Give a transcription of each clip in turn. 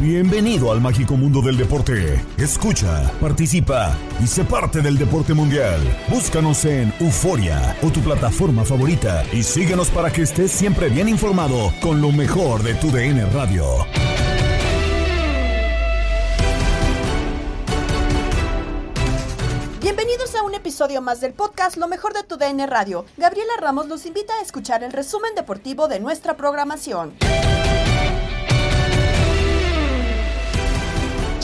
Bienvenido al mágico mundo del deporte. Escucha, participa y sé parte del deporte mundial. Búscanos en Euforia o tu plataforma favorita y síguenos para que estés siempre bien informado con lo mejor de tu DN Radio. Bienvenidos a un episodio más del podcast Lo mejor de tu DN Radio. Gabriela Ramos los invita a escuchar el resumen deportivo de nuestra programación.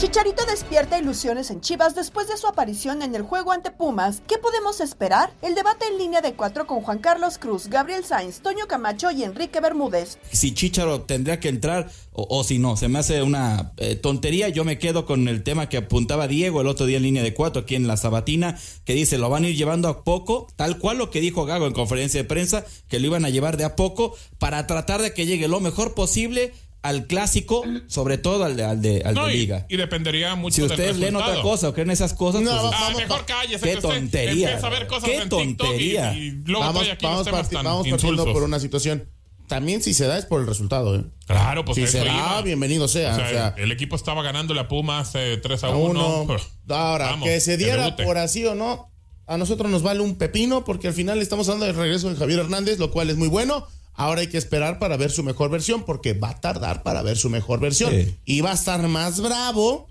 Chicharito despierta ilusiones en Chivas después de su aparición en el juego ante Pumas. ¿Qué podemos esperar? El debate en línea de cuatro con Juan Carlos Cruz, Gabriel Sainz, Toño Camacho y Enrique Bermúdez. Si Chicharo tendría que entrar o, si no, se me hace una eh, tontería. Yo me quedo con el tema que apuntaba Diego el otro día en línea de cuatro aquí en la Sabatina, que dice lo van a ir llevando a poco, tal cual lo que dijo Gago en conferencia de prensa, que lo iban a llevar de a poco para tratar de que llegue lo mejor posible al clásico, sobre todo al de, al de, al No, de liga. y dependería mucho Si del ustedes leen otra cosa o creen esas cosas, No, pues, vamos, Ah, mejor cállese. qué tontería. Empieza a ver cosas Qué en TikTok y- tontería. Y, luego vamos, aquí vamos, parti- vamos partiendo por una situación. También si se da es por el resultado, ¿eh? Claro, pues si se da, iba. bienvenido sea. O sea, o sea, el equipo estaba ganando la Pumas eh, 3 a a 1. uno. Ahora, que se diera por así o no, a nosotros nos vale un pepino porque al final estamos hablando del regreso de Javier Hernández, lo cual es muy bueno. Ahora hay que esperar para ver su mejor versión porque va a tardar para ver su mejor versión. Sí. Y va a estar más bravo.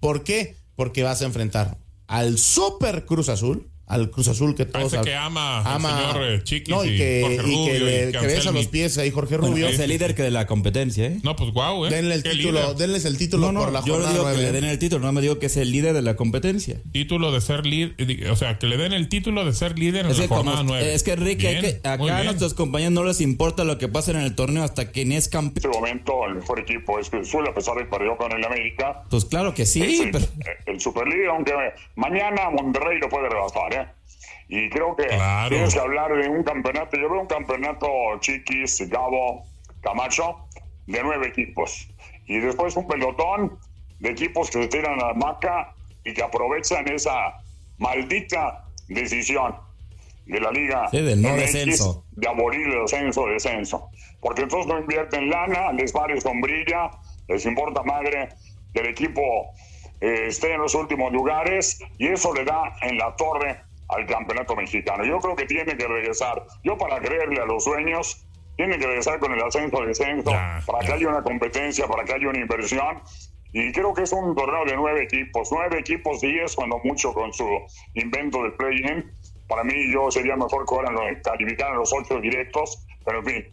¿Por qué? Porque vas a enfrentar al Super Cruz Azul, al Cruz Azul que todos Parece que ama al señor, eh, Chiquis no, y que, Jorge y Rubio que, le, que besa los pies ahí Jorge Bueno, Rubio. es el líder que de la competencia, ¿eh? No, pues guau, ¿eh? Denle el Qué título, líder. denles el título No, no, por la yo jornada digo que le den el título, no me digo que es el líder de la competencia. Título de ser líder, o sea, que le den el título de ser líder en Es la que, como- jornada 9. es que Enrique, hay que- acá a nuestros compañeros no les importa lo que pasa en el torneo hasta que ni es campeón. En este momento el mejor equipo es Cruz Azul, a pesar de que perdió con el América. Pues claro que Es sí, el, pero el Superlíder, aunque mañana Monterrey lo puede rebasar, ¿eh? Y creo que Claro. tienes que hablar de un campeonato. Yo veo un campeonato Chiquis, Gabo, Camacho, de nueve equipos. Y después un pelotón de equipos que se tiran a la maca y que aprovechan esa maldita decisión de la Liga Sí, del no MX descenso. de abolir el ascenso, descenso. Porque entonces no invierten lana, les vale sombrilla, les importa madre que el equipo eh, esté en los últimos lugares y eso le da en la torre al campeonato mexicano. Yo creo que tiene que regresar. Yo para creerle a los sueños, tiene que regresar con el ascenso, descenso, Ya, para ya. que haya una competencia, para que haya una inversión. Y creo que es un torneo de nueve equipos, nueve equipos, diez cuando mucho con su invento del play-in. Para mí yo sería mejor que los, calificaran los ocho directos, pero en fin.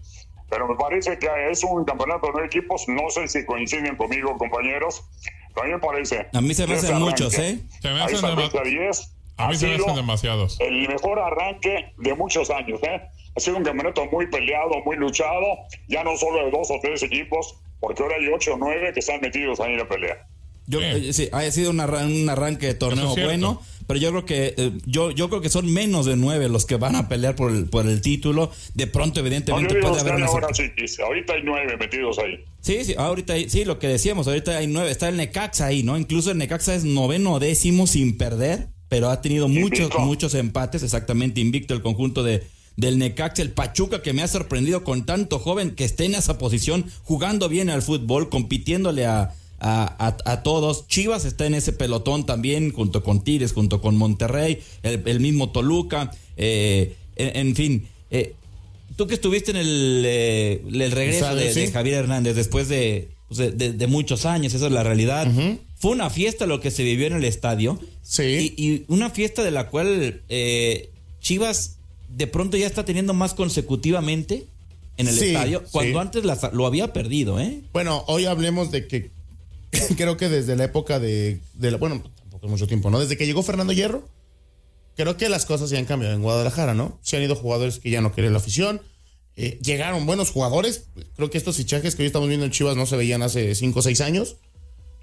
Pero me parece que es un campeonato de nueve equipos, no sé si coinciden conmigo compañeros, pero a mí me parece... A mí se me hacen muchos, ¿eh? Se me hacen esa dema- fecha 10 A mí ha se me sido hacen demasiados. el mejor arranque de muchos años, ¿eh? Ha sido un campeonato muy peleado, muy luchado, ya no solo de dos o tres equipos, porque ahora hay ocho o nueve que están metidos ahí en la pelea. Yo, eh, sí, ha sido un, arran- un arranque de torneo es bueno, pero yo creo que eh, yo, yo creo que son menos de nueve los que van a pelear por el, por el título. De pronto, No, evidentemente, digo puede haber una ahora chiquis, ahorita hay nueve metidos ahí. Sí, sí, ahorita hay- sí, lo que decíamos, ahorita hay nueve, está el Necaxa ahí, ¿no? Incluso el Necaxa es noveno o décimo sin perder, pero ha tenido muchos, Invicto. muchos empates, exactamente invicto el conjunto de del Necaxa, el Pachuca que me ha sorprendido con tanto joven que esté en esa posición, jugando bien al fútbol, compitiéndole a, a, a- a todos. Chivas está en ese pelotón también, junto con Tigres, junto con Monterrey, el, el mismo Toluca, eh, en, en fin. eh, Tú que estuviste en el, eh, el regreso de. Javier Hernández después de, pues, de, de- de muchos años, esa es la realidad. Fue una fiesta lo que se vivió en el estadio. Sí. Y, y una fiesta de la cual eh, Chivas de pronto ya está teniendo más consecutivamente en el Sí, estadio, cuando sí. antes la- lo había perdido, ¿eh? Bueno, hoy hablemos de que creo que desde la época de, de la- bueno, tampoco es mucho tiempo, ¿no? Desde que llegó Fernando Hierro, creo que las cosas se han cambiado en Guadalajara, ¿no? Se han ido jugadores que ya no quieren la afición. eh, llegaron buenos jugadores. Creo que estos fichajes que hoy estamos viendo en Chivas no se veían hace 5 o 6 años.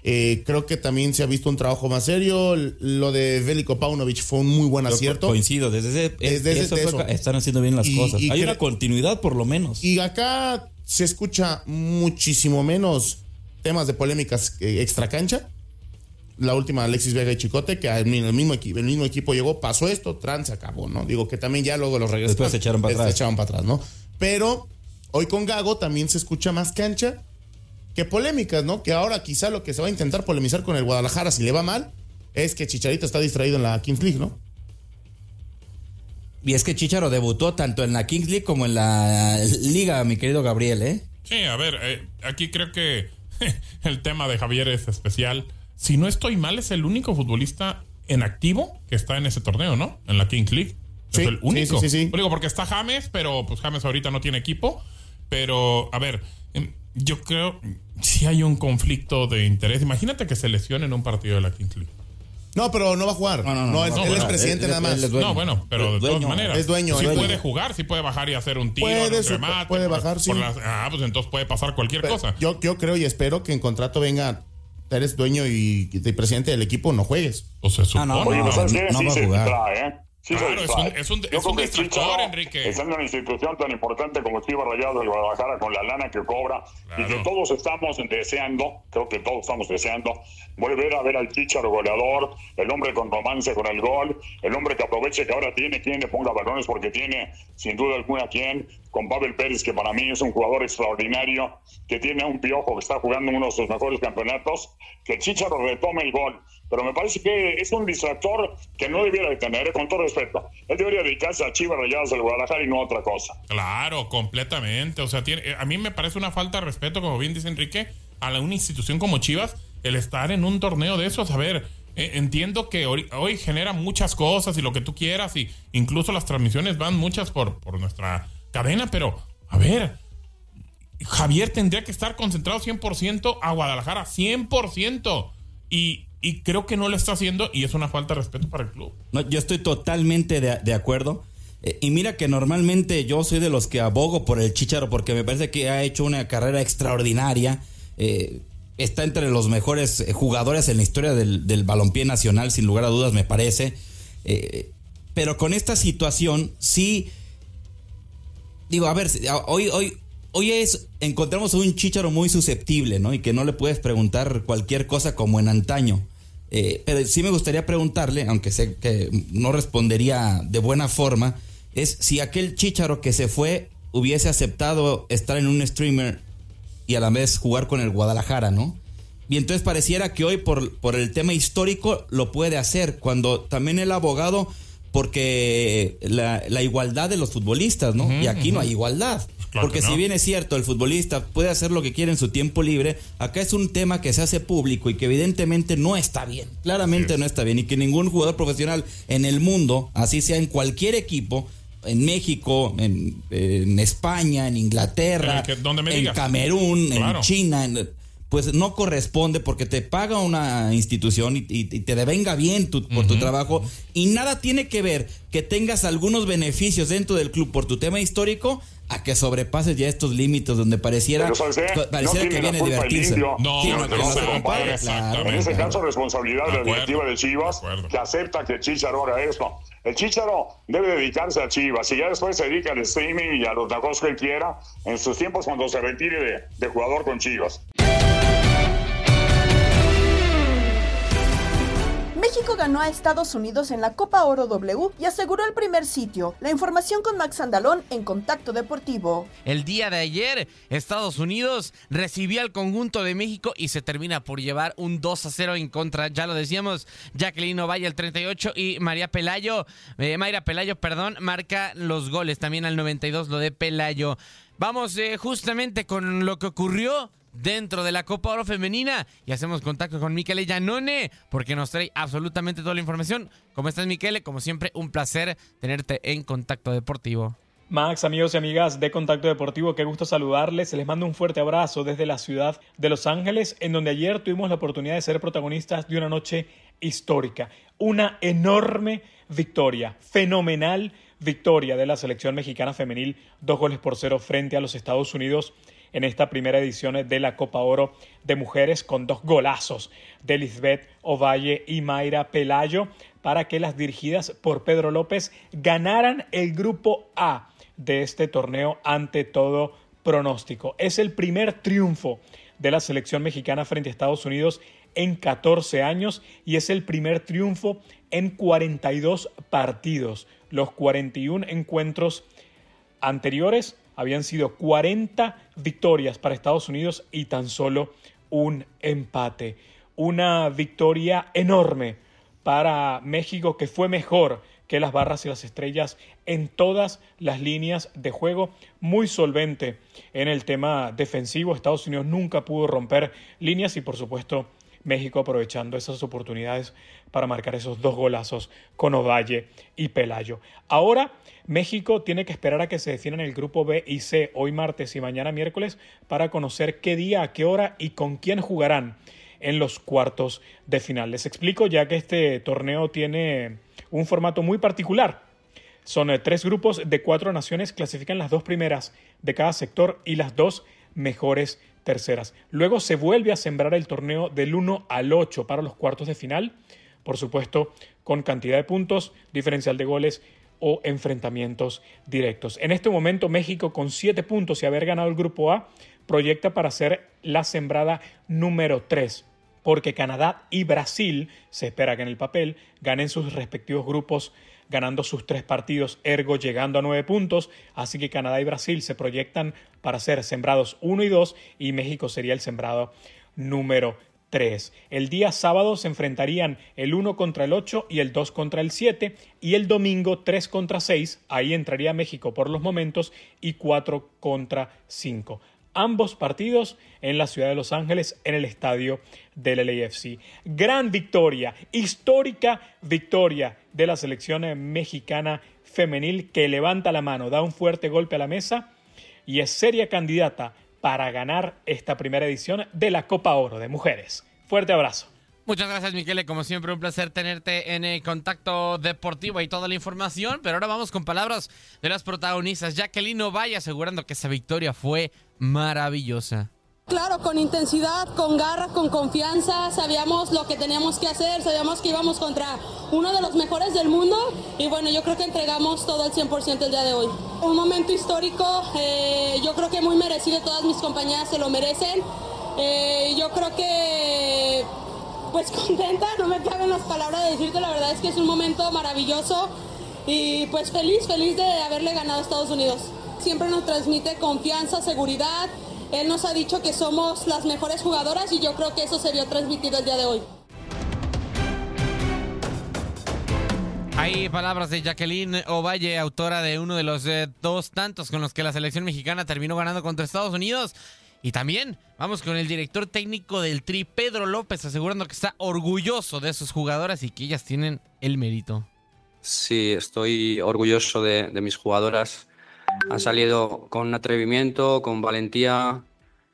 Eh, creo que también se ha visto un trabajo más serio. Lo de Veliko Paunovic fue un muy buen acierto. Coincido, desde ese, Desde ese- eso de fue- eso. están haciendo bien las Y- cosas. y Hay una continuidad por lo menos. Y acá se escucha muchísimo menos temas de polémicas eh, extra cancha. La última Alexis Vega y Chicote, que el mismo, el mismo equipo, el mismo equipo llegó, pasó esto, trans se acabó, ¿no? Digo que también ya luego los regresaron. Después se echaron para Se atrás. echaron para atrás, ¿no? Pero hoy con Gago también se escucha más cancha que polémicas, ¿no? Que ahora quizá lo que se va a intentar polemizar con el Guadalajara si le va mal es que Chicharito está distraído en la Kings League, ¿no? Y es que Chicharo debutó tanto en la Kings League como en la Liga, mi querido Gabriel, ¿eh? Sí, a ver, eh, aquí creo que el tema de Javier es especial. Si no estoy mal, es el único futbolista en activo que está en ese torneo, ¿no? En la Kings League. Sí, es el sí, único. sí, sí, digo porque está James, pero pues James ahorita no tiene equipo. Pero, a ver, yo creo si hay un conflicto de interés. Imagínate que se lesione en un partido de la Kings League. No, pero no va a jugar. No, no, no, es- no él es presidente Él- nada él más. es dueño. No, bueno, pero de Dueño. todas maneras. Es dueño, Sí es dueño. puede jugar, sí puede bajar y hacer un tiro, Puede, un remate. puede por- bajar, sí. por las- ah, pues entonces puede pasar cualquier Pero cosa. Yo, yo creo y espero que en contrato venga, eres dueño y, y presidente del equipo, no juegues. O se Ah, no, supone. Oye, no, ¿sabes qué? no va a se jugar. Sí Claro, es un- es un- es un distractor, Enrique. Estando en una institución tan importante como Chivas Rayados del Guadalajara, con la lana que cobra, y que Claro. todos estamos deseando, creo que todos estamos deseando, volver a ver al Chicharo goleador, el hombre con romance con el gol, el hombre que aproveche que ahora tiene quien le ponga balones, porque tiene sin duda alguna quien, con Pavel Pérez, que para mí es un jugador extraordinario, que tiene un piojo que está jugando uno de sus mejores campeonatos, que el Chicharo retome el gol. Pero me parece que es un distractor que no debiera de tener, eh, con todo respeto. Él debería dedicarse a Chivas Rayadas del Guadalajara y no a otra cosa. Claro, completamente. O sea, tiene, eh, a mí me parece una falta de respeto, como bien dice Enrique, a una institución como Chivas, el estar en un torneo de esos. A ver, eh, entiendo que hoy, hoy genera muchas cosas y lo que tú quieras, y incluso las transmisiones van muchas por, por nuestra cadena, pero a ver, Javier tendría que estar concentrado 100% a Guadalajara, 100%. Y, y creo que no lo está haciendo y es una falta de respeto para el club. No, yo estoy totalmente de, de acuerdo. Eh, y mira que normalmente yo soy de los que abogo por el Chicharo porque me parece que ha hecho una carrera extraordinaria. Eh, está entre los mejores eh, jugadores en la historia del, del balompié nacional, sin lugar a dudas, me parece. Pero con esta situación, sí. Digo, a ver, hoy, hoy, hoy es. Encontramos un Chicharo muy susceptible, ¿no? Y que no le puedes preguntar cualquier cosa como en antaño. Eh, pero sí me gustaría preguntarle, aunque sé que no respondería de buena forma, es si aquel Chicharo que se fue hubiese aceptado estar en un streamer y a la vez jugar con el Guadalajara, ¿no? Y entonces pareciera que hoy por, por el tema histórico lo puede hacer, cuando también el abogado, porque la, la igualdad de los futbolistas, ¿no? y aquí no hay igualdad. Claro porque que si bien es cierto, el futbolista puede hacer lo que quiere en su tiempo libre, acá es un tema que se hace público y que evidentemente no está bien, claramente no está bien, y que ningún jugador profesional en el mundo, así sea en cualquier equipo, en México, en, en España, en Inglaterra, En que- donde me en. Camerún, Claro. en China, en- pues no corresponde porque te paga una institución y, y- y te devenga bien tu- por tu trabajo y nada tiene que ver que tengas algunos beneficios dentro del club por tu tema histórico a que sobrepases ya estos límites donde pareciera, pareciera no que viene a divertirse. No, no, no no se claro, En ese claro. caso, responsabilidad de, De la directiva de Chivas, De que acepta que el Chicharo haga esto. El Chicharo debe dedicarse a Chivas y ya después se dedica al streaming y a los negocios que él quiera en sus tiempos cuando se retire de, de jugador con Chivas. México ganó a Estados Unidos en la Copa Oro W y aseguró el primer sitio. La información con Max Andalón en Contacto Deportivo. El día de ayer, Estados Unidos recibió al conjunto de México y se termina por llevar un 2 a 0 en contra. Ya lo decíamos, Jacqueline Ovalle al 38 y María Pelayo, eh, Mayra Pelayo, perdón, marca los goles. También al 92 lo de Pelayo. Vamos eh, justamente con lo que ocurrió dentro de la Copa Oro Femenina y hacemos contacto con Michele Giannone porque nos trae absolutamente toda la información. ¿Cómo estás, Michele? Como siempre, un placer tenerte en Contacto Deportivo. Max, amigos y amigas de Contacto Deportivo, qué gusto saludarles. Les mando un fuerte abrazo desde la ciudad de Los Ángeles, en donde ayer tuvimos la oportunidad de ser protagonistas de una noche histórica. Una enorme victoria, fenomenal victoria de la selección mexicana femenil, dos goles por cero frente a los Estados Unidos en esta primera edición de la Copa Oro de Mujeres con dos golazos de Lisbeth Ovalle y Mayra Pelayo para que las dirigidas por Pedro López ganaran el grupo A de este torneo ante todo pronóstico. Es el primer triunfo de la selección mexicana frente a Estados Unidos en 14 años y es el primer triunfo en 42 partidos. Los 41 encuentros anteriores habían sido 40 victorias para Estados Unidos y tan solo un empate. Una victoria enorme para México que fue mejor que las barras y las estrellas en todas las líneas de juego, muy solvente en el tema defensivo. Estados Unidos nunca pudo romper líneas y por supuesto México aprovechando esas oportunidades para marcar esos dos golazos con Ovalle y Pelayo. Ahora México tiene que esperar a que se definan el grupo B y C hoy martes y mañana miércoles para conocer qué día, a qué hora y con quién jugarán en los cuartos de final. Les explico ya que este torneo tiene un formato muy particular. Son eh, tres grupos de cuatro naciones, clasifican las dos primeras de cada sector y las dos mejores terceras. Luego se vuelve a sembrar el torneo del 1 al 8 para los cuartos de final, por supuesto con cantidad de puntos, diferencial de goles o enfrentamientos directos. En este momento México con 7 puntos y haber ganado el grupo A proyecta para ser la sembrada número 3 porque Canadá y Brasil se espera que en el papel ganen sus respectivos grupos ganando sus tres partidos, ergo llegando a nueve puntos, así que Canadá y Brasil se proyectan para ser sembrados 1 y 2 y México sería el sembrado número 3. El día sábado se enfrentarían el 1 contra el 8 y el 2 contra el 7 y el domingo 3 contra 6, ahí entraría México por los momentos y 4 contra 5 ambos partidos en la ciudad de Los Ángeles, en el estadio del LAFC. Gran victoria, histórica victoria de la selección mexicana femenil que levanta la mano, da un fuerte golpe a la mesa y es seria candidata para ganar esta primera edición de la Copa Oro de Mujeres. Fuerte abrazo. Muchas gracias, Miquele. Como siempre, un placer tenerte en el contacto deportivo y toda la información. Pero ahora vamos con palabras de las protagonistas. Jacqueline Ovalle asegurando que esa victoria fue maravillosa. Claro, con intensidad, con garra, con confianza, sabíamos lo que teníamos que hacer, sabíamos que íbamos contra uno de los mejores del mundo y bueno, yo creo que entregamos todo al 100% el día de hoy. Un momento histórico, eh, yo creo que muy merecido, todas mis compañeras se lo merecen. Eh, yo creo que pues contenta, no me caben las palabras de decirte, la verdad es que es un momento maravilloso y pues feliz, feliz de haberle ganado a Estados Unidos. Siempre nos transmite confianza, seguridad. Él nos ha dicho que somos las mejores jugadoras y yo creo que eso se vio transmitido el día de hoy. Hay palabras de Jacqueline Ovalle, autora de uno de los eh, dos tantos con los que la selección mexicana terminó ganando contra Estados Unidos. Y también vamos con el director técnico del Tri, Pedro López, asegurando que está orgulloso de sus jugadoras y que ellas tienen el mérito. Sí, estoy orgulloso de, de mis jugadoras. Han salido con atrevimiento, con valentía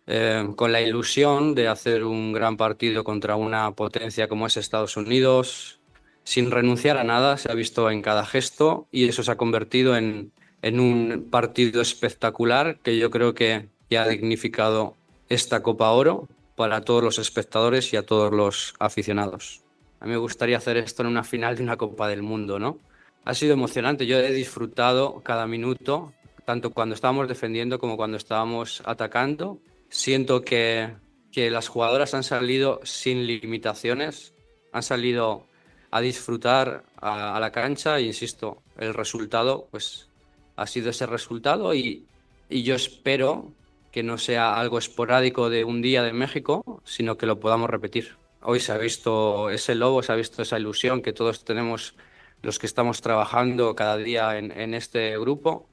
eh, con la ilusión de hacer un gran partido contra una potencia como es Estados Unidos, sin renunciar a nada, se ha visto en cada gesto y eso se ha convertido en, en un partido espectacular que yo creo que, que ha dignificado esta Copa Oro para todos los espectadores y a todos los aficionados. A mí me gustaría hacer esto en una final de una Copa del Mundo, ¿no? Ha sido emocionante, yo he disfrutado cada minuto, tanto cuando estábamos defendiendo como cuando estábamos atacando. Siento que, que las jugadoras han salido sin limitaciones, han salido a disfrutar a, la cancha. E insisto, el resultado pues ha sido ese resultado y, y yo espero que no sea algo esporádico de un día de México, sino que lo podamos repetir. Hoy se ha visto ese lobo, se ha visto esa ilusión que todos tenemos los que estamos trabajando cada día en, en este grupo,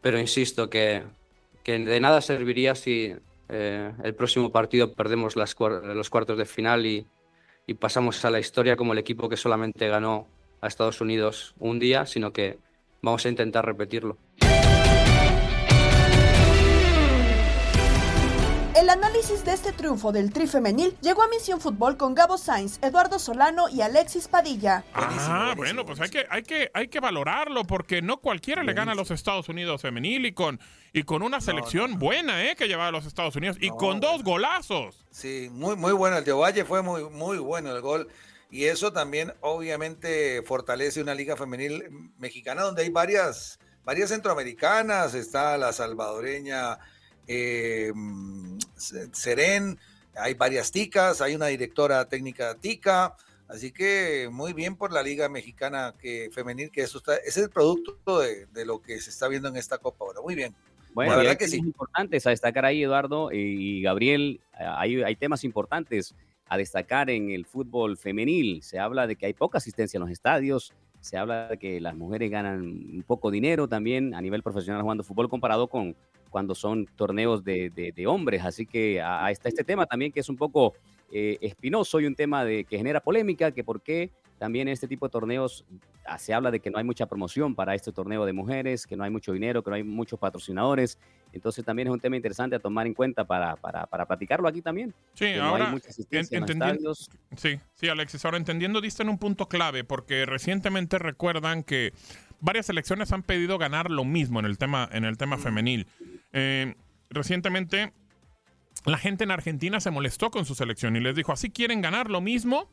pero insisto que, que de nada serviría si, eh, el próximo partido perdemos las, los cuartos de final y, y pasamos a la historia como el equipo que solamente ganó a Estados Unidos un día, sino que vamos a intentar repetirlo. El análisis de este triunfo del Tri Femenil llegó a Misión Fútbol con Gabo Sainz, Eduardo Solano y Alexis Padilla. Ah, bueno, pues hay que, hay, que, hay que valorarlo porque no cualquiera le gana a los Estados Unidos femenil y con, y con una selección buena eh, que llevaba a los Estados Unidos y con dos golazos. Sí, muy, muy bueno. El de Ovalle fue muy, muy bueno el gol. Y eso también obviamente fortalece una liga femenil mexicana donde hay varias, varias centroamericanas. Está la salvadoreña eh, Seren, hay varias ticas, hay una directora técnica tica, así que muy bien por la Liga Mexicana que femenil, que eso está, es el producto de, lo que se está viendo en esta Copa ahora. Muy bien. Bueno, la verdad que sí. Importantes a destacar ahí, Eduardo y Gabriel, hay, hay temas importantes a destacar en el fútbol femenil. Se habla de que hay poca asistencia en los estadios, se habla de que las mujeres ganan un poco dinero también a nivel profesional jugando fútbol comparado con cuando son torneos de, de, hombres. Así que ahí está este tema también que es un poco eh, espinoso y un tema de, que genera polémica, que por qué también en este tipo de torneos ah, se habla de que no hay mucha promoción para este torneo de mujeres, que no hay mucho dinero, que no hay muchos patrocinadores. Entonces también es un tema interesante a tomar en cuenta para, para, para platicarlo aquí también. Sí, ahora entendiendo, sí, sí, Alexis, ahora entendiendo, diste en un punto clave, porque recientemente recuerdan que varias selecciones han pedido ganar lo mismo en el tema, en el tema femenil. Eh, recientemente la gente en Argentina se molestó con su selección y les dijo, así quieren ganar lo mismo,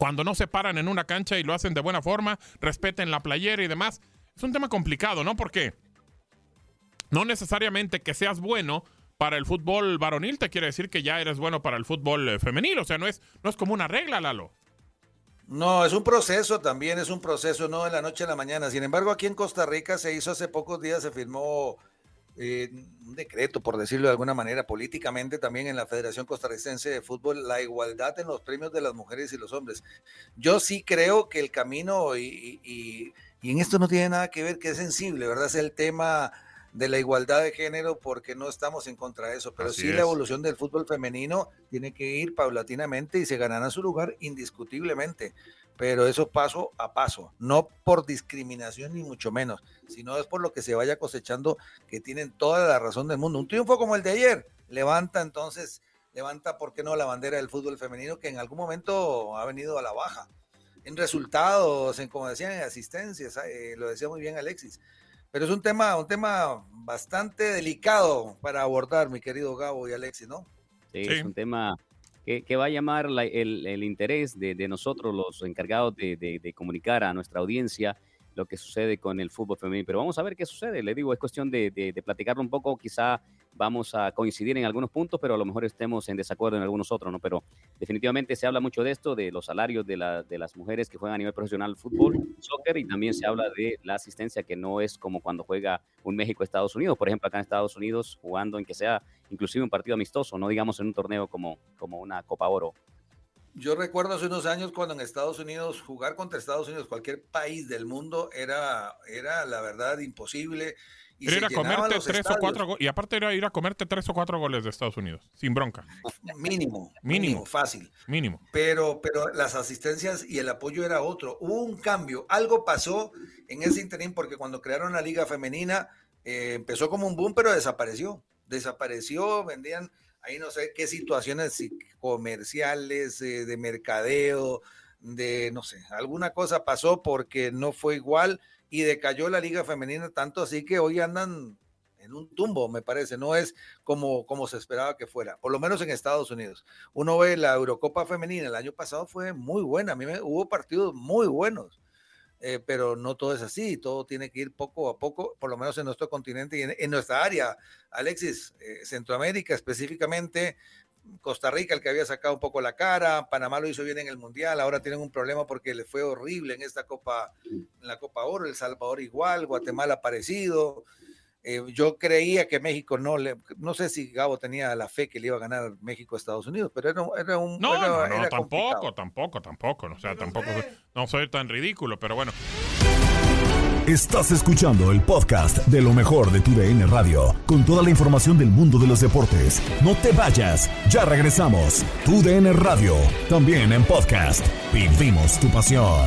cuando no se paran en una cancha y lo hacen de buena forma, respeten la playera y demás. Es un tema complicado, ¿no? Porque no necesariamente que seas bueno para el fútbol varonil te quiere decir que ya eres bueno para el fútbol eh, femenil. O sea, no es, no es como una regla, Lalo. No, es un proceso también, es un proceso, no de la noche a la mañana. Sin embargo, aquí en Costa Rica se hizo hace pocos días, se firmó eh, un decreto, por decirlo de alguna manera, políticamente también en la Federación Costarricense de Fútbol, la igualdad en los premios de las mujeres y los hombres. Yo sí creo que el camino, y, y, y en esto no tiene nada que ver, que es sensible, ¿verdad? Es el tema de la igualdad de género porque no estamos en contra de eso, pero sí la evolución del fútbol femenino tiene que ir paulatinamente y se ganará su lugar indiscutiblemente pero eso paso a paso, no por discriminación ni mucho menos, sino es por lo que se vaya cosechando que tienen toda la razón del mundo. Un triunfo como el de ayer levanta entonces, levanta, ¿por qué no?, la bandera del fútbol femenino que en algún momento ha venido a la baja. En resultados, en como decían, en asistencias, eh, lo decía muy bien Alexis. Pero es un tema, un tema bastante delicado para abordar, mi querido Gabo y Alexis, ¿no? sí. es un tema que, va a llamar el, interés de, nosotros, los encargados de, comunicar a nuestra audiencia lo que sucede con el fútbol femenino. Pero vamos a ver qué sucede. Le digo, es cuestión de, platicarlo un poco. Quizá vamos a coincidir en algunos puntos, pero a lo mejor estemos en desacuerdo en algunos otros, ¿no? Pero definitivamente se habla mucho de esto, de los salarios de, las mujeres que juegan a nivel profesional fútbol, soccer, y también se habla de la asistencia que no es como cuando juega un México-Estados Unidos. Por ejemplo, acá en Estados Unidos, jugando en que sea inclusive un partido amistoso, no digamos en un torneo como, como una Copa Oro. Yo recuerdo hace unos años cuando en Estados Unidos, jugar contra Estados Unidos, cualquier país del mundo, era, era la verdad imposible. Y ir a comerte tres o cuatro y aparte era ir a comerte tres o cuatro goles de Estados Unidos, sin bronca. Mínimo, mínimo, fácil. Mínimo. Pero, pero las asistencias y el apoyo era otro. Hubo un cambio, algo pasó en ese interín porque cuando crearon la liga femenina eh, empezó como un boom, pero desapareció desapareció, vendían ahí no sé qué situaciones comerciales, eh, de mercadeo, de no sé, alguna cosa pasó porque no fue igual y decayó la liga femenina tanto así que hoy andan en un tumbo, me parece, no es como, como se esperaba que fuera, por lo menos en Estados Unidos. Uno ve la Eurocopa femenina, el año pasado fue muy buena, a mí me, hubo partidos muy buenos, eh, pero no todo es así, todo tiene que ir poco a poco, por lo menos en nuestro continente y en, nuestra área. Alexis, eh, Centroamérica específicamente, Costa Rica, el que había sacado un poco la cara, Panamá lo hizo bien en el Mundial, ahora tienen un problema porque le fue horrible en esta Copa, en la Copa Oro, El Salvador igual, Guatemala parecido. Eh, yo creía que México no le, no sé si Gabo tenía la fe que le iba a ganar México a Estados Unidos, pero era, era un. No, era, no, no tampoco, tampoco, tampoco, O sea, tampoco, no soy tan ridículo, pero bueno. Estás escuchando el podcast de lo mejor de tu DN Radio, con toda la información del mundo de los deportes. No te vayas, ya regresamos. Tu DN Radio, también en podcast. Vivimos tu pasión.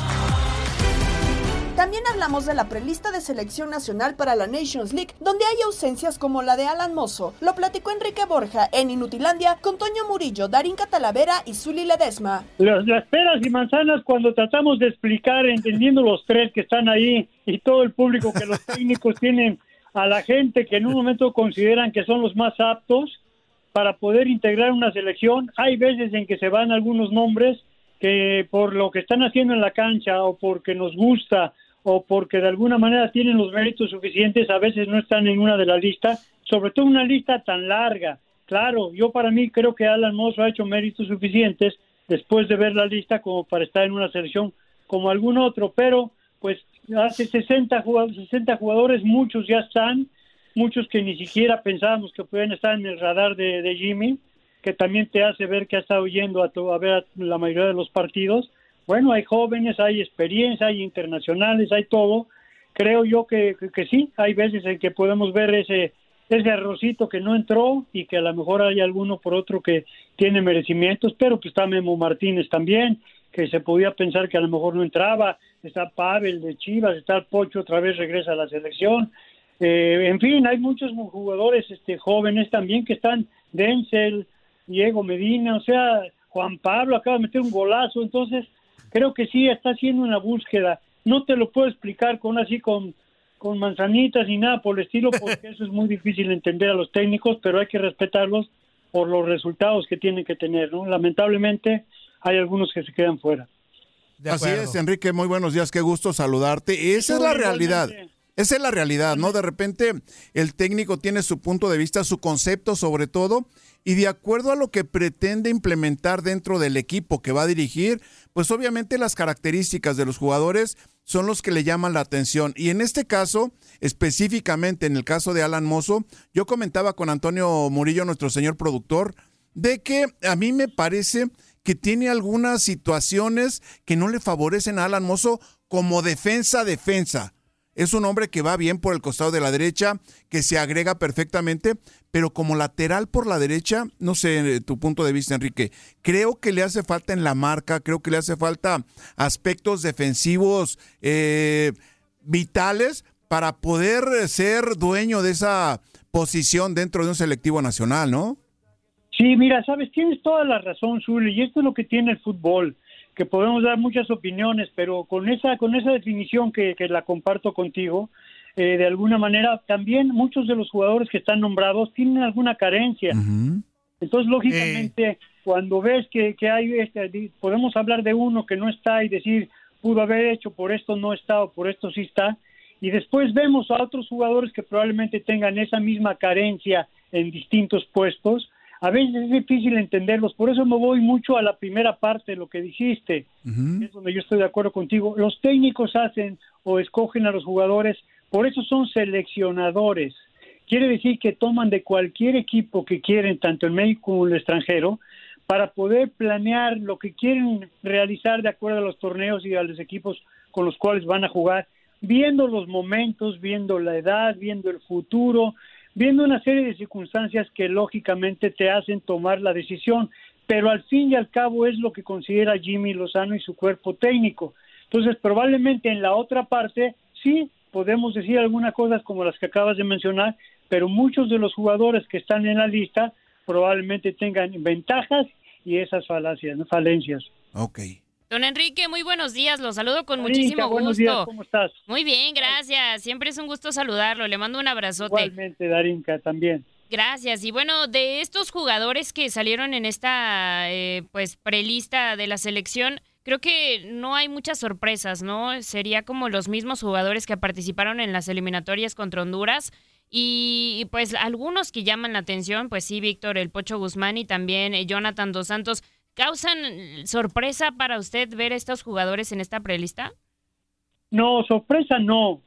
También hablamos de la prelista de selección nacional para la Nations League, donde hay ausencias como la de Alan Mozo. Lo platicó Enrique Borja en Inutilandia con Toño Murillo, Darín Catalavera y Zuli Ledesma. Las, las peras y manzanas cuando tratamos de explicar, entendiendo los tres que están ahí y todo el público que los técnicos tienen a la gente que en un momento consideran que son los más aptos para poder integrar una selección. Hay veces en que se van algunos nombres que por lo que están haciendo en la cancha o porque nos gusta o porque de alguna manera tienen los méritos suficientes, a veces no están en una de las listas, sobre todo una lista tan larga. Claro, yo para mí creo que Alan Mozo ha hecho méritos suficientes después de ver la lista como para estar en una selección como algún otro, pero pues hace 60 jugadores, 60 jugadores muchos ya están, muchos que ni siquiera pensábamos que pueden estar en el radar de, Jimmy, que también te hace ver que ha estado yendo a, a ver la mayoría de los partidos bueno, hay jóvenes, hay experiencia, hay internacionales, hay todo. Creo yo que, que, sí, hay veces en que podemos ver ese, ese arrocito que no entró y que a lo mejor hay alguno por otro que tiene merecimientos, pero pues está Memo Martínez también, que se podía pensar que a lo mejor no entraba, está Pavel de Chivas, está el Pocho otra vez regresa a la selección. Eh, en fin, hay muchos jugadores este, jóvenes también que están, Denzel, Diego Medina, o sea, Juan Pablo acaba de meter un golazo, entonces creo que sí está haciendo una búsqueda. No te lo puedo explicar con así con, con manzanitas ni nada por el estilo, porque eso es muy difícil entender a los técnicos, pero hay que respetarlos por los resultados que tienen que tener, ¿no? Lamentablemente hay algunos que se quedan fuera. Así es, Enrique, muy buenos días, qué gusto saludarte. Esa es la realidad. Esa es la realidad, ¿no? De repente el técnico tiene su punto de vista, su concepto sobre todo, y de acuerdo a lo que pretende implementar dentro del equipo que va a dirigir, pues obviamente las características de los jugadores son los que le llaman la atención. Y en este caso, específicamente en el caso de Alan Mozo, yo comentaba con Antonio Murillo, nuestro señor productor, de que a mí me parece que tiene algunas situaciones que no le favorecen a Alan Mozo como defensa-defensa. Es un hombre que va bien por el costado de la derecha, que se agrega perfectamente, pero como lateral por la derecha, no sé tu punto de vista, Enrique, creo que le hace falta en la marca, creo que le hace falta aspectos defensivos eh, vitales para poder ser dueño de esa posición dentro de un selectivo nacional, ¿no? Sí, mira, sabes, tienes toda la razón, Zuli, y esto es lo que tiene el fútbol que podemos dar muchas opiniones, pero con esa, con esa definición que, que la comparto contigo, eh, de alguna manera, también muchos de los jugadores que están nombrados tienen alguna carencia. Entonces, lógicamente, cuando ves que, que hay, este, podemos hablar de uno que no está y decir, pudo haber hecho, por esto no está o por esto sí está, y después vemos a otros jugadores que probablemente tengan esa misma carencia en distintos puestos, a veces es difícil entenderlos, por eso me voy mucho a la primera parte de lo que dijiste, es donde yo estoy de acuerdo contigo. Los técnicos hacen o escogen a los jugadores, por eso son seleccionadores. Quiere decir que toman de cualquier equipo que quieren, tanto en México como en el extranjero, para poder planear lo que quieren realizar de acuerdo a los torneos y a los equipos con los cuales van a jugar, viendo los momentos, viendo la edad, viendo el futuro, viendo una serie de circunstancias que lógicamente te hacen tomar la decisión, pero al fin y al cabo es lo que considera Jimmy Lozano y su cuerpo técnico. Entonces, probablemente en la otra parte, sí, podemos decir algunas cosas como las que acabas de mencionar, pero muchos de los jugadores que están en la lista probablemente tengan ventajas y esas falacias, falencias. Ok. Don Enrique, muy buenos días. Lo saludo con muchísimo buenos gusto. días, ¿cómo estás? Muy bien, gracias. Siempre es un gusto saludarlo. Le mando un abrazote. Igualmente, Darinka, también. Gracias. Y bueno, de estos jugadores que salieron en esta eh, pues prelista de la selección, creo que no hay muchas sorpresas, ¿no? Sería como los mismos jugadores que participaron en las eliminatorias contra Honduras. Y, y, pues algunos que llaman la atención, pues sí, Víctor, el Pocho Guzmán y también eh, Jonathan Dos Santos, ¿causan sorpresa para usted ver a estos jugadores en esta prelista? No, sorpresa no,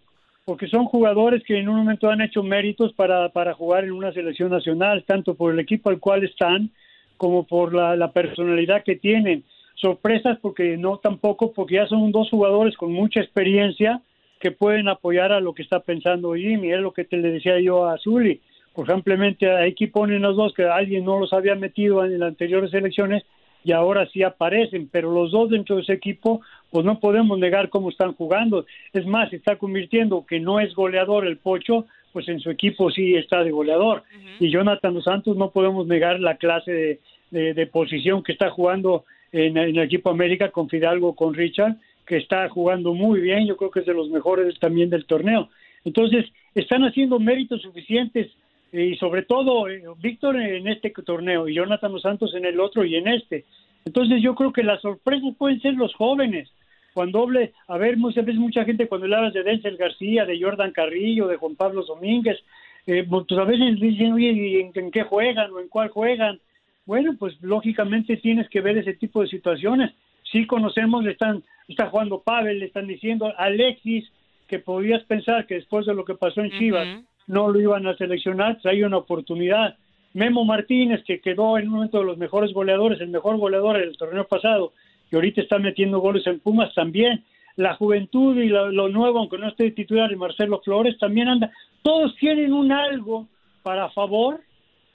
porque son jugadores que en un momento han hecho méritos para, para jugar en una selección nacional, tanto por el equipo al cual están como por la, personalidad que tienen. Sorpresas porque no tampoco, porque ya son dos jugadores con mucha experiencia que pueden apoyar a lo que está pensando Jimmy, es lo que te le decía yo a Zuli. Por simplemente aquí ponen los dos que alguien no los había metido en las anteriores elecciones y ahora sí aparecen, pero los dos dentro de ese equipo, pues no podemos negar cómo están jugando. Es más, está convirtiendo que no es goleador el Pocho, pues en su equipo sí está de goleador. Y Jonathan Dos Santos no podemos negar la clase de, de- de posición que está jugando en, en el equipo América con Fidalgo, con Richard, que está jugando muy bien, yo creo que es de los mejores también del torneo. Entonces, están haciendo méritos suficientes y sobre todo eh, Víctor en este torneo y Jonathan Dos Santos en el otro y en este. Entonces yo creo que las sorpresas pueden ser los jóvenes. Cuando hable, a ver, muchas veces mucha gente cuando le hablas de Denzel García, de Jordan Carrillo, de Juan Pablo Domínguez, eh, pues a veces dicen, oye, ¿y en, en qué juegan o en cuál juegan? Bueno, pues lógicamente tienes que ver ese tipo de situaciones. Sí conocemos, le están, está jugando Pavel, le están diciendo Alexis, que podías pensar que después de lo que pasó en Chivas no lo iban a seleccionar, traía una oportunidad. Memo Martínez, que quedó en un momento de los mejores goleadores, el mejor goleador del torneo pasado, y ahorita está metiendo goles en Pumas también. La juventud y lo, lo nuevo, aunque no esté titular, y Marcelo Flores también anda. Todos tienen un algo para favor,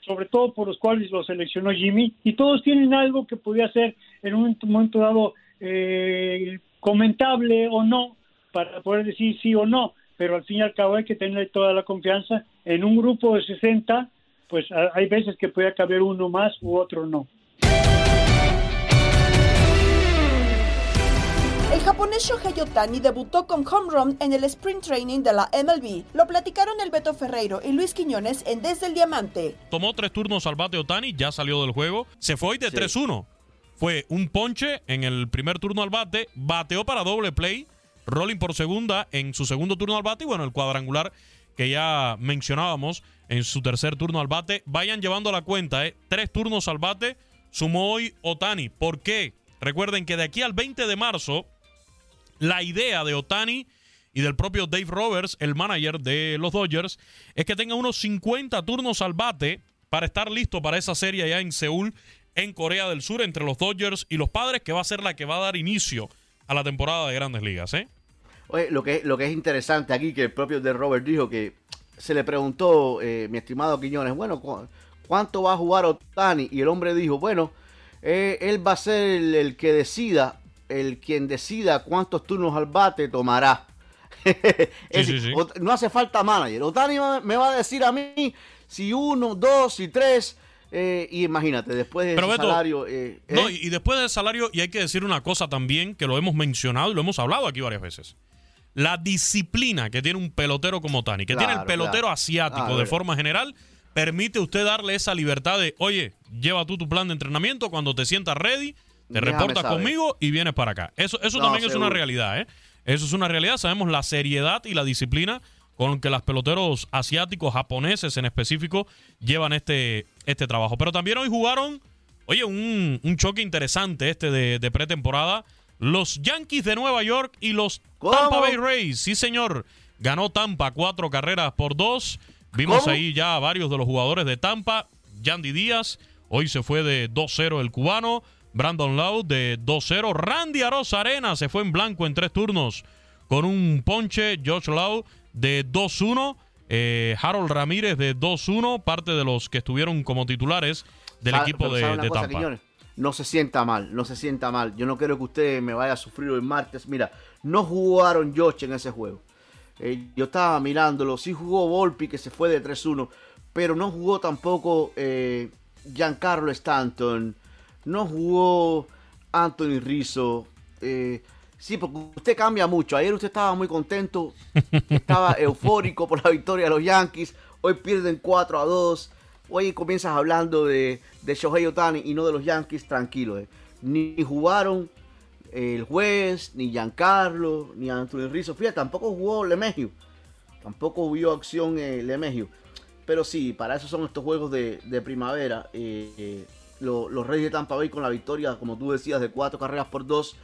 sobre todo por los cuales lo seleccionó Jimmy, y todos tienen algo que podía ser en un momento dado eh, comentable o no, para poder decir sí o no, pero al fin y al cabo hay que tener toda la confianza. En un grupo de 60, pues hay veces que puede caber uno más u otro no. El japonés Shohei Otani debutó con home run en el sprint training de la MLB. Lo platicaron el Beto Ferreiro y Luis Quiñones en Desde el Diamante. Tomó tres turnos al bate Otani, ya salió del juego. Se fue hoy de 3-1. Fue un ponche en el primer turno al bate, bateó para doble play, rolling por segunda en su segundo turno al bate y bueno, el cuadrangular que ya mencionábamos en su tercer turno al bate. Vayan llevando la cuenta, ¿eh? Tres turnos al bate sumó hoy Otani. ¿Por qué? Recuerden que de aquí al 20 de marzo, la idea de Otani y del propio Dave Roberts, el manager de los Dodgers, es que tenga unos 50 turnos al bate para estar listo para esa serie allá en Seúl, en Corea del Sur, entre los Dodgers y los Padres, que va a ser la que va a dar inicio a la temporada de Grandes Ligas, ¿eh? Oye, lo que, lo que es interesante aquí, que el propio de Robert dijo que se le preguntó, eh, mi estimado Quiñones, bueno, ¿cu- ¿cuánto va a jugar Otani? Y el hombre dijo, bueno, eh, él va a ser el, el que decida, el quien decida cuántos turnos al bate tomará. Es sí, decir, sí. Ot- No hace falta manager. Otani me va a decir a mí si uno, dos, si tres. Eh, y imagínate, después de Beto, salario. eh, No, ¿eh? y y después del salario, y hay que decir una cosa también, que lo hemos mencionado y lo hemos hablado aquí varias veces. la disciplina que tiene un pelotero como Tani, que tiene el pelotero claro. asiático Claro. de forma general, permite usted darle esa libertad de, oye, lleva tú tu plan de entrenamiento, cuando te sientas ready, te Déjame reportas saber. conmigo y vienes para acá. Eso, eso No, también es una realidad, ¿eh? Eso es una realidad. Sabemos la seriedad y la disciplina con que los peloteros asiáticos, japoneses en específico, llevan este, este trabajo. Pero también hoy jugaron, oye, un, un choque interesante este de, de pretemporada. Los Yankees de Nueva York y los Tampa Bay Rays. Sí, señor. Ganó Tampa cuatro carreras por dos. Vimos ¿Cómo? ahí ya a varios de los jugadores de Tampa. Yandy Díaz, hoy se fue de 2-0 el cubano. Brandon Lowe de 2-0. Randy Arosa Arena se fue en blanco en tres turnos con un ponche. Josh Lowe de 2-1. Eh, Harold Ramírez de 2-1. Parte de los que estuvieron como titulares del equipo de, ¿sabe una de cosa, Tampa. Quiñones? No se sienta mal, no se sienta mal. Yo no quiero que usted me vaya a sufrir el martes. Mira, no jugó Aaron Josh en ese juego. Eh, yo estaba mirándolo. Sí jugó Volpi, que se fue de 3-1. Pero no jugó tampoco eh, Giancarlo Stanton. No jugó Anthony Rizzo. Eh, sí, porque usted cambia mucho. Ayer usted estaba muy contento. Estaba eufórico por la victoria de los Yankees. Hoy pierden 4 a 2. Hoy comienzas hablando de, de Shohei Otani y no de los Yankees. Tranquilo. eh. Ni jugaron el juez, ni Giancarlo, ni Anthony Rizzo. Fíjate, tampoco jugó Lemegio. Tampoco vio acción eh, Lemegio. Pero sí, para eso son estos juegos de, de primavera. Eh, eh, lo- los Reyes de Tampa Bay con la victoria, como tú decías, de cuatro carreras por dos.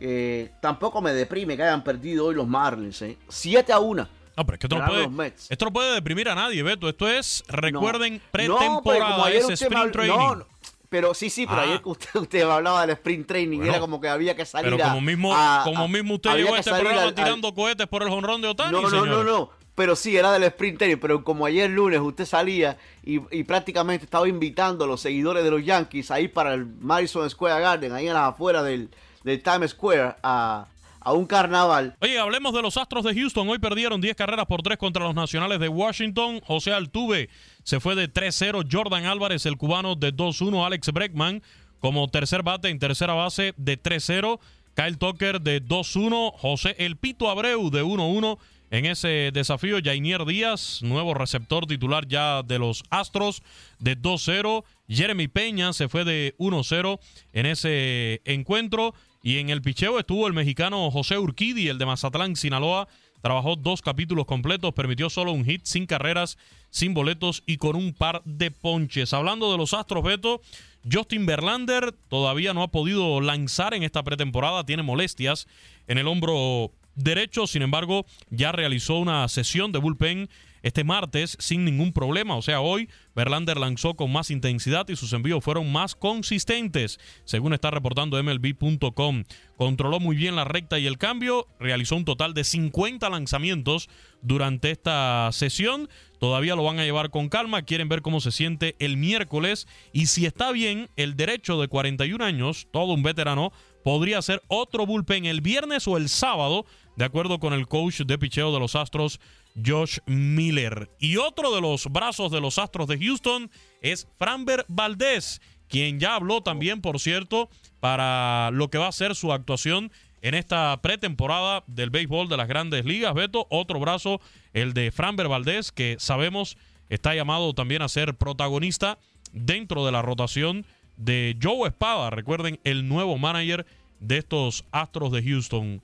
Eh, tampoco me deprime que hayan perdido hoy los Marlins. ¿eh? 7 a 1. No, pero es que esto no, puede, los Mets. esto no puede deprimir a nadie, Beto. Esto es, recuerden, No, pero pretemporada, ayer es sprint habl- training. no, no, pero sí, sí, pero Ah. ayer que usted, usted hablaba del sprint training, Bueno, era como que había que salir Pero a- como mismo, a- como a- mismo usted llegó a este programa al- al- tirando cohetes por el jonrón de Otani, no, no, señor. no, no. Pero sí, era del sprint training. Pero como ayer lunes usted salía y, y prácticamente estaba invitando a los seguidores de los Yankees ahí para el Madison Square Garden, ahí en las afueras del, del Times Square, a, a un carnaval. Oye, hablemos de los Astros de Houston. Hoy perdieron 10 carreras por 3 contra los Nacionales de Washington. José Altuve se fue de 3-0. Jordan Álvarez, el cubano, de 2-1. Alex Breckman como tercer bate en tercera base de 3-0. Kyle Tucker de 2-1. José El Pito Abreu de 1-1. En ese desafío, Jainier Díaz, nuevo receptor titular ya de los Astros, de 2-0. Jeremy Peña se fue de 1-0 en ese encuentro. Y en el picheo estuvo el mexicano José Urquidi, el de Mazatlán, Sinaloa. Trabajó dos capítulos completos, permitió solo un hit, sin carreras, sin boletos y con un par de ponches. Hablando de los Astros, Beto, Justin Verlander todavía no ha podido lanzar en esta pretemporada, tiene molestias en el hombro derecho, sin embargo, ya realizó una sesión de bullpen este martes sin ningún problema. O sea, hoy Verlander lanzó con más intensidad y sus envíos fueron más consistentes, según está reportando MLB.com. Controló muy bien la recta y el cambio, realizó un total de 50 lanzamientos durante esta sesión. Todavía lo van a llevar con calma, quieren ver cómo se siente el miércoles y si está bien, el derecho de 41 años, todo un veterano, podría hacer otro bullpen el viernes o el sábado, de acuerdo con el coach de picheo de los Astros, Josh Miller. Y otro de los brazos de los Astros de Houston es Framber Valdez, quien ya habló también, por cierto, para lo que va a ser su actuación en esta pretemporada del béisbol de las grandes ligas. Beto, otro brazo, el de Framber Valdez, que sabemos está llamado también a ser protagonista dentro de la rotación de Joe Espada. Recuerden, el nuevo manager de estos Astros de Houston.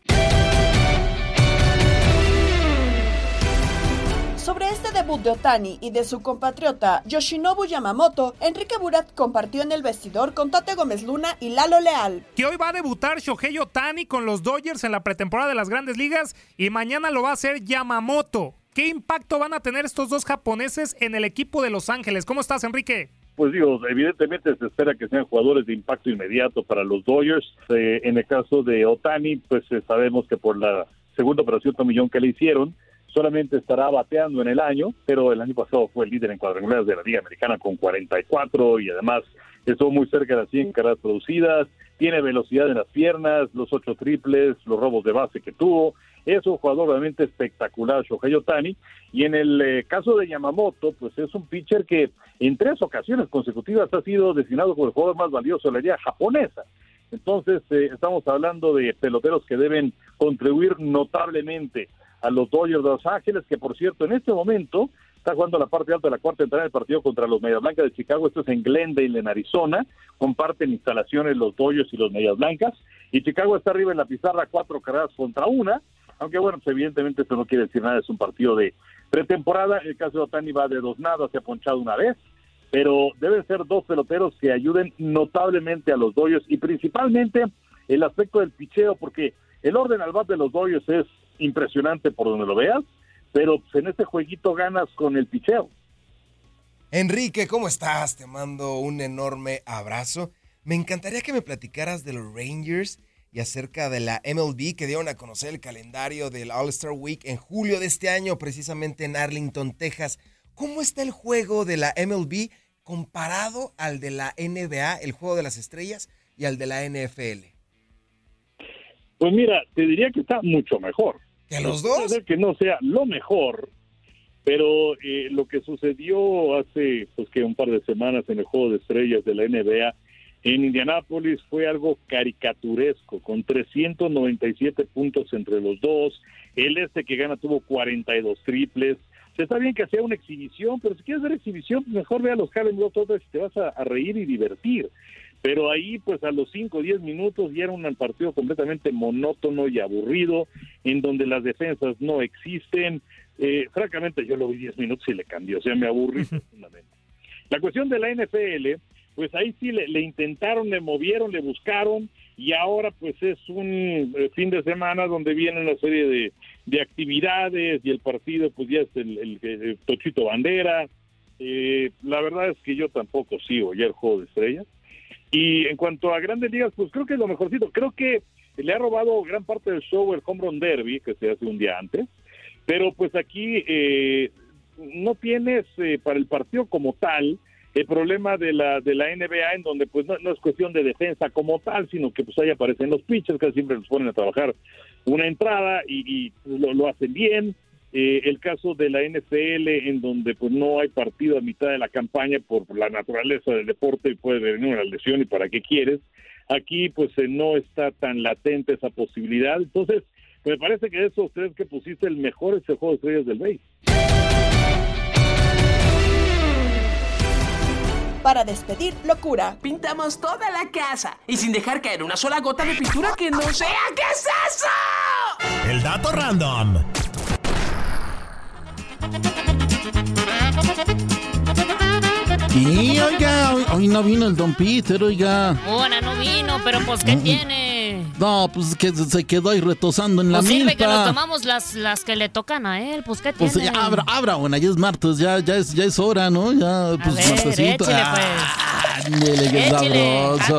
Sobre este debut de Otani y de su compatriota Yoshinobu Yamamoto, Enrique Burat compartió en el vestidor con Tate Gómez Luna y Lalo Leal. que hoy va a debutar Shohei Otani con los Dodgers en la pretemporada de las grandes ligas y mañana lo va a hacer Yamamoto. ¿Qué impacto van a tener estos dos japoneses en el equipo de Los Ángeles? ¿Cómo estás, Enrique? Pues digo, evidentemente se espera que sean jugadores de impacto inmediato para los Dodgers. Eh, en el caso de Otani, pues eh, sabemos que por la segunda operación tomillón que le hicieron, solamente estará bateando en el año, pero el año pasado fue el líder en cuadrangulares de la Liga Americana con 44 y además estuvo muy cerca de las 100 carreras producidas, tiene velocidad en las piernas, los ocho triples, los robos de base que tuvo. Es un jugador realmente espectacular, Shohei Otani. Y en el eh, caso de Yamamoto, pues es un pitcher que en tres ocasiones consecutivas ha sido designado como el jugador más valioso de la liga japonesa. Entonces, eh, estamos hablando de peloteros que deben contribuir notablemente a los Dodgers de Los Ángeles, que por cierto, en este momento está jugando la parte alta de la cuarta entrada del partido contra los Medias Blancas de Chicago. Esto es en Glendale, en Arizona. Comparten instalaciones los Dodgers y los Medias Blancas. Y Chicago está arriba en la pizarra, cuatro carreras contra una. Aunque bueno, pues evidentemente esto no quiere decir nada, es un partido de pretemporada. El caso de Otani va de dos nada, se ha ponchado una vez. Pero deben ser dos peloteros que ayuden notablemente a los Dodgers y principalmente el aspecto del picheo, porque el orden al bat de los Dodgers es impresionante por donde lo veas, pero pues, en este jueguito ganas con el picheo. Enrique, ¿cómo estás? Te mando un enorme abrazo. Me encantaría que me platicaras de los Rangers y acerca de la MLB que dieron a conocer el calendario del All-Star Week en julio de este año, precisamente en Arlington, Texas. ¿Cómo está el juego de la MLB comparado al de la NBA, el juego de las estrellas, y al de la NFL? Pues mira, te diría que está mucho mejor. ¿Que los Puede dos? ser que no sea lo mejor, pero eh, lo que sucedió hace pues que un par de semanas en el juego de estrellas de la NBA en Indianápolis fue algo caricaturesco, con 397 puntos entre los dos. El este que gana tuvo 42 triples. Se está bien que sea una exhibición, pero si quieres ver exhibición, mejor ve a los Harlem Globetrotters y te vas a, a reír y divertir. Pero ahí, pues a los 5 o 10 minutos ya era un partido completamente monótono y aburrido, en donde las defensas no existen. Eh, francamente, yo lo vi 10 minutos y le cambió, o sea, me aburrí profundamente. La cuestión de la NFL, pues ahí sí le, le intentaron, le movieron, le buscaron y ahora pues es un eh, fin de semana donde viene una serie de, de actividades y el partido pues ya es el, el, el Tochito Bandera. Eh, la verdad es que yo tampoco sigo ya el juego de estrellas. Y en cuanto a grandes ligas, pues creo que es lo mejorcito. Creo que le ha robado gran parte del show el Home Run Derby, que se hace un día antes. Pero pues aquí eh, no tienes eh, para el partido como tal el problema de la de la NBA en donde pues no, es cuestión de defensa como tal, sino que pues ahí aparecen los pitchers que siempre los ponen a trabajar una entrada y, y lo, lo hacen bien. Eh, el caso de la NFL en donde pues no hay partido a mitad de la campaña por la naturaleza del deporte y puede venir una lesión y para qué quieres. Aquí pues eh, no está tan latente esa posibilidad. Entonces, me parece que de esos tres que pusiste el mejor es el juego de estrellas del BASE. Para despedir, locura. Pintamos toda la casa y sin dejar caer una sola gota de pintura que no sea. ¿Qué es eso? El dato random. Y oiga, hoy, hoy no vino el Don Peter, oiga. Mona no vino, pero pues ¿qué tiene? No, pues es que se quedó ahí retosando en la Pues sirve que nos milpa. tomamos las, las que le tocan a él, pues ¿qué Pues tiene? ya abra, abra, bueno, ya es martes, ya, ya, es, ya es hora, ¿no? Ya, pues ver, martesito. échele, Ah, ándele, qué sabroso.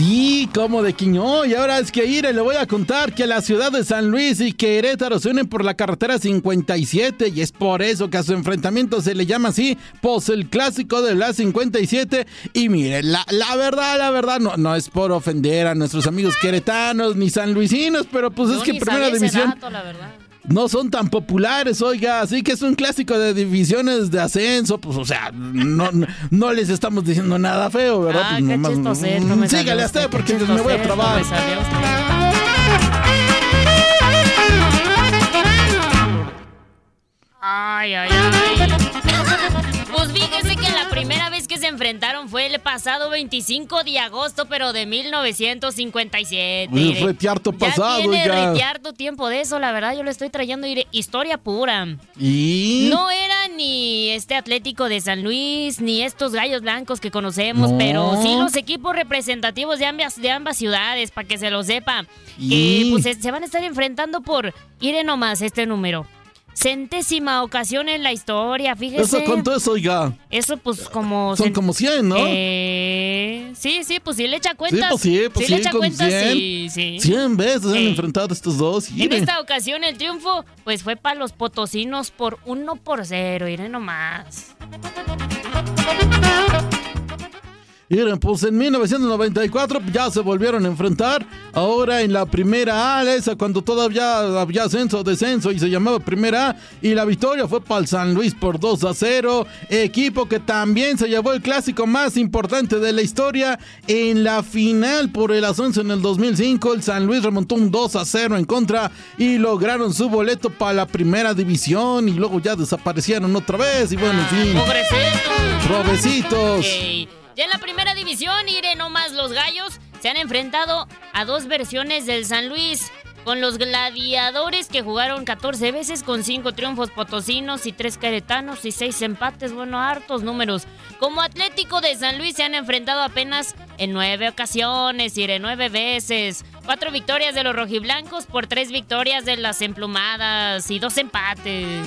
Sí, como de Quiñó. Y ahora es que ir, le voy a contar que la ciudad de San Luis y Querétaro se unen por la carretera 57 y es por eso que a su enfrentamiento se le llama así, pues el clásico de la 57. Y miren, la, la verdad, la verdad, no, no es por ofender a nuestros amigos queretanos ni sanluisinos, pero pues es que primera división dato, la verdad. No son tan populares, oiga, así que es un clásico de divisiones de ascenso, pues o sea, no, no, no les estamos diciendo nada feo, ¿verdad? Ah, Pues, qué nomás- chistosito me salió Sígale a usted, usted porque me voy a chistosito trabar. usted. Ay, ay, ay. Pues fíjese que la primera vez que se enfrentaron fue el pasado 25 de agosto, pero de 1957. Pues, mire. fue tiarto pasado, ya tiene retiarto tiempo de eso, la verdad, yo le estoy trayendo historia pura. Y No era ni este Atlético de San Luis, ni estos gallos blancos que conocemos, No. pero sí los equipos representativos de ambas, de ambas ciudades, para que se lo sepa. Y- Que pues se- se van a estar enfrentando por, iré nomás este número. Centésima ocasión en la historia, fíjese. eso cuánto es, oiga. Eso pues como... Son como 100, ¿no? Eh, sí, sí, pues sí le echa sí, cuentas. pues sí, pues le sí, echa con cuentas, 100. sí, sí. 100 veces han Eh. enfrentado estos dos. y En miren. esta ocasión el triunfo pues fue para los potosinos por 1 por 0, iré nomás. Miren, pues en 1994 ya se volvieron a enfrentar. ahora en la primera A, esa cuando todavía había ascenso, descenso y se llamaba primera A. Y la victoria fue para el San Luis por 2 a 0. Equipo que también se llevó el clásico más importante de la historia en la final por el ascenso en el 2005. El San Luis remontó un 2 a 0 en contra y lograron su boleto para la primera división y luego ya desaparecieron otra vez. Y bueno, en fin. Pobrecitos. Ok. Ya en la primera división, iré nomás los gallos se han enfrentado a dos versiones del San Luis. Con los gladiadores que jugaron 14 veces con 5 triunfos potosinos y 3 queretanos y 6 empates, bueno, hartos números. Como Atlético de San Luis se han enfrentado apenas en 9 ocasiones, iré 9 veces. 4 victorias de los rojiblancos por 3 victorias de las emplumadas y 2 empates.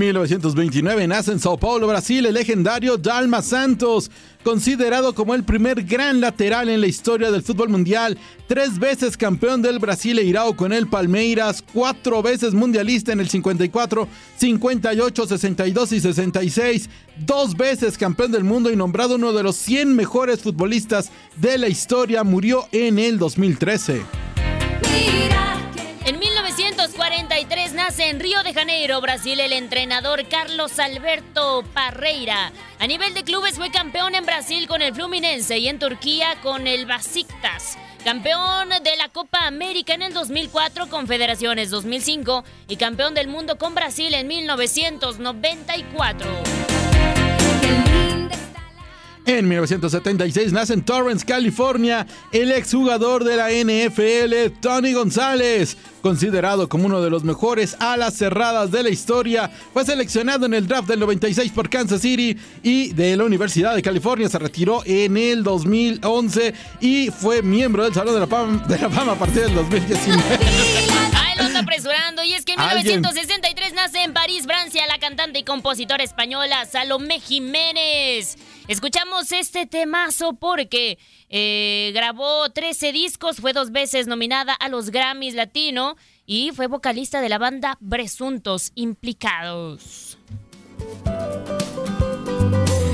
1929 nace en Sao Paulo, Brasil, el legendario Dalma Santos, considerado como el primer gran lateral en la historia del fútbol mundial, tres veces campeón del Brasileirao con el Palmeiras, cuatro veces mundialista en el 54, 58, 62 y 66, dos veces campeón del mundo y nombrado uno de los 100 mejores futbolistas de la historia, murió en el 2013. En 1943 nace en Río de Janeiro, Brasil, el entrenador Carlos Alberto Parreira. A nivel de clubes fue campeón en Brasil con el Fluminense y en Turquía con el Besiktas. Campeón de la Copa América en el 2004 con Federaciones 2005 y campeón del mundo con Brasil en 1994. En 1976 nace en Torrance, California, el exjugador de la NFL, Tony González. Considerado como uno de los mejores alas cerradas de la historia, fue seleccionado en el draft del 96 por Kansas City y de la Universidad de California. Se retiró en el 2011 y fue miembro del Salón de la Fama, de la Fama a partir del 2019. Ay, lo anda apresurando. Y es que en Alguien. 1963 nace en París, Francia, la cantante y compositora española Salomé Jiménez. Escuchamos este temazo porque eh, grabó 13 discos, fue dos veces nominada a los Grammys Latino y fue vocalista de la banda Presuntos Implicados.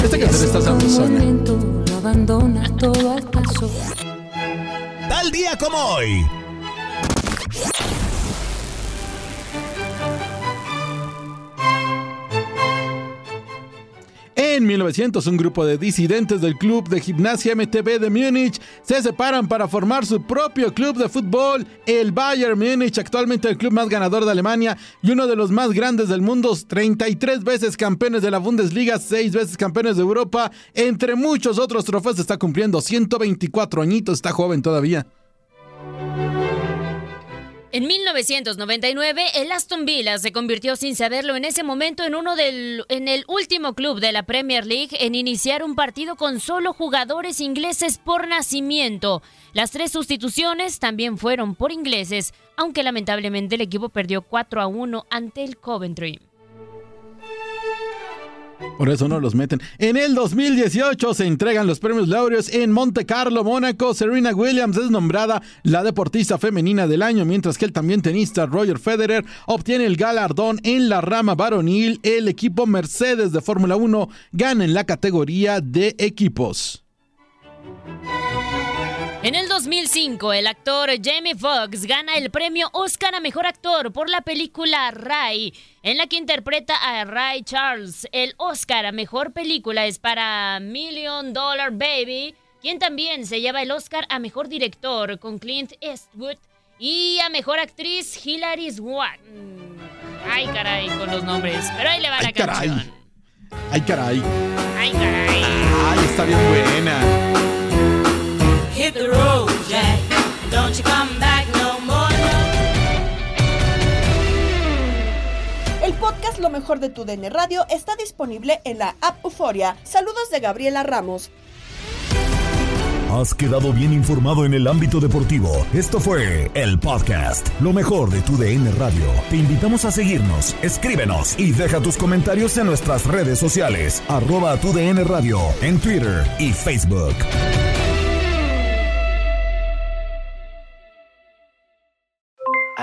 Esta canción está al paso. Tal día como hoy. En 1900, un grupo de disidentes del club de gimnasia MTB de Múnich se separan para formar su propio club de fútbol, el Bayern Múnich, actualmente el club más ganador de Alemania y uno de los más grandes del mundo, 33 veces campeones de la Bundesliga, 6 veces campeones de Europa, entre muchos otros trofeos, está cumpliendo 124 añitos, está joven todavía. En 1999, el Aston Villa se convirtió sin saberlo en ese momento en uno del en el último club de la Premier League en iniciar un partido con solo jugadores ingleses por nacimiento. Las tres sustituciones también fueron por ingleses, aunque lamentablemente el equipo perdió 4 a 1 ante el Coventry. Por eso no los meten. En el 2018 se entregan los premios laureos en Monte Carlo, Mónaco. Serena Williams es nombrada la deportista femenina del año, mientras que el también tenista Roger Federer obtiene el galardón en la rama varonil. El equipo Mercedes de Fórmula 1 gana en la categoría de equipos. En el 2005, el actor Jamie Foxx gana el premio Oscar a Mejor Actor por la película Ray, en la que interpreta a Ray Charles. El Oscar a Mejor Película es para Million Dollar Baby, quien también se lleva el Oscar a Mejor Director con Clint Eastwood y a Mejor Actriz Hilary Swank. Ay, caray, con los nombres. Pero ahí le va la Ay, caray. canción. Ay, caray. Ay, caray. Ay, está bien buena. Hit the road, Jack. Don't you come back no more. El podcast Lo mejor de tu DN Radio está disponible en la app Euforia. Saludos de Gabriela Ramos. Has quedado bien informado en el ámbito deportivo. Esto fue el podcast, lo mejor de tu DN Radio. Te invitamos a seguirnos, escríbenos y deja tus comentarios en nuestras redes sociales, arroba tu DN Radio, en Twitter y Facebook.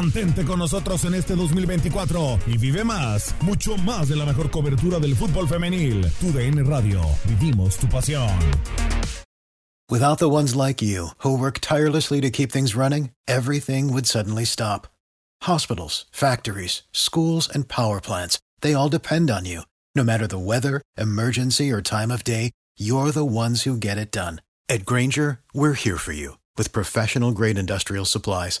Mantente con nosotros en este 2024 y vive más, mucho más de la mejor cobertura del fútbol femenil. Tu DN Radio, vivimos tu pasión. Without the ones like you, who work tirelessly to keep things running, everything would suddenly stop. Hospitals, factories, schools, and power plants, they all depend on you. No matter the weather, emergency, or time of day, you're the ones who get it done. At Granger, we're here for you with professional grade industrial supplies.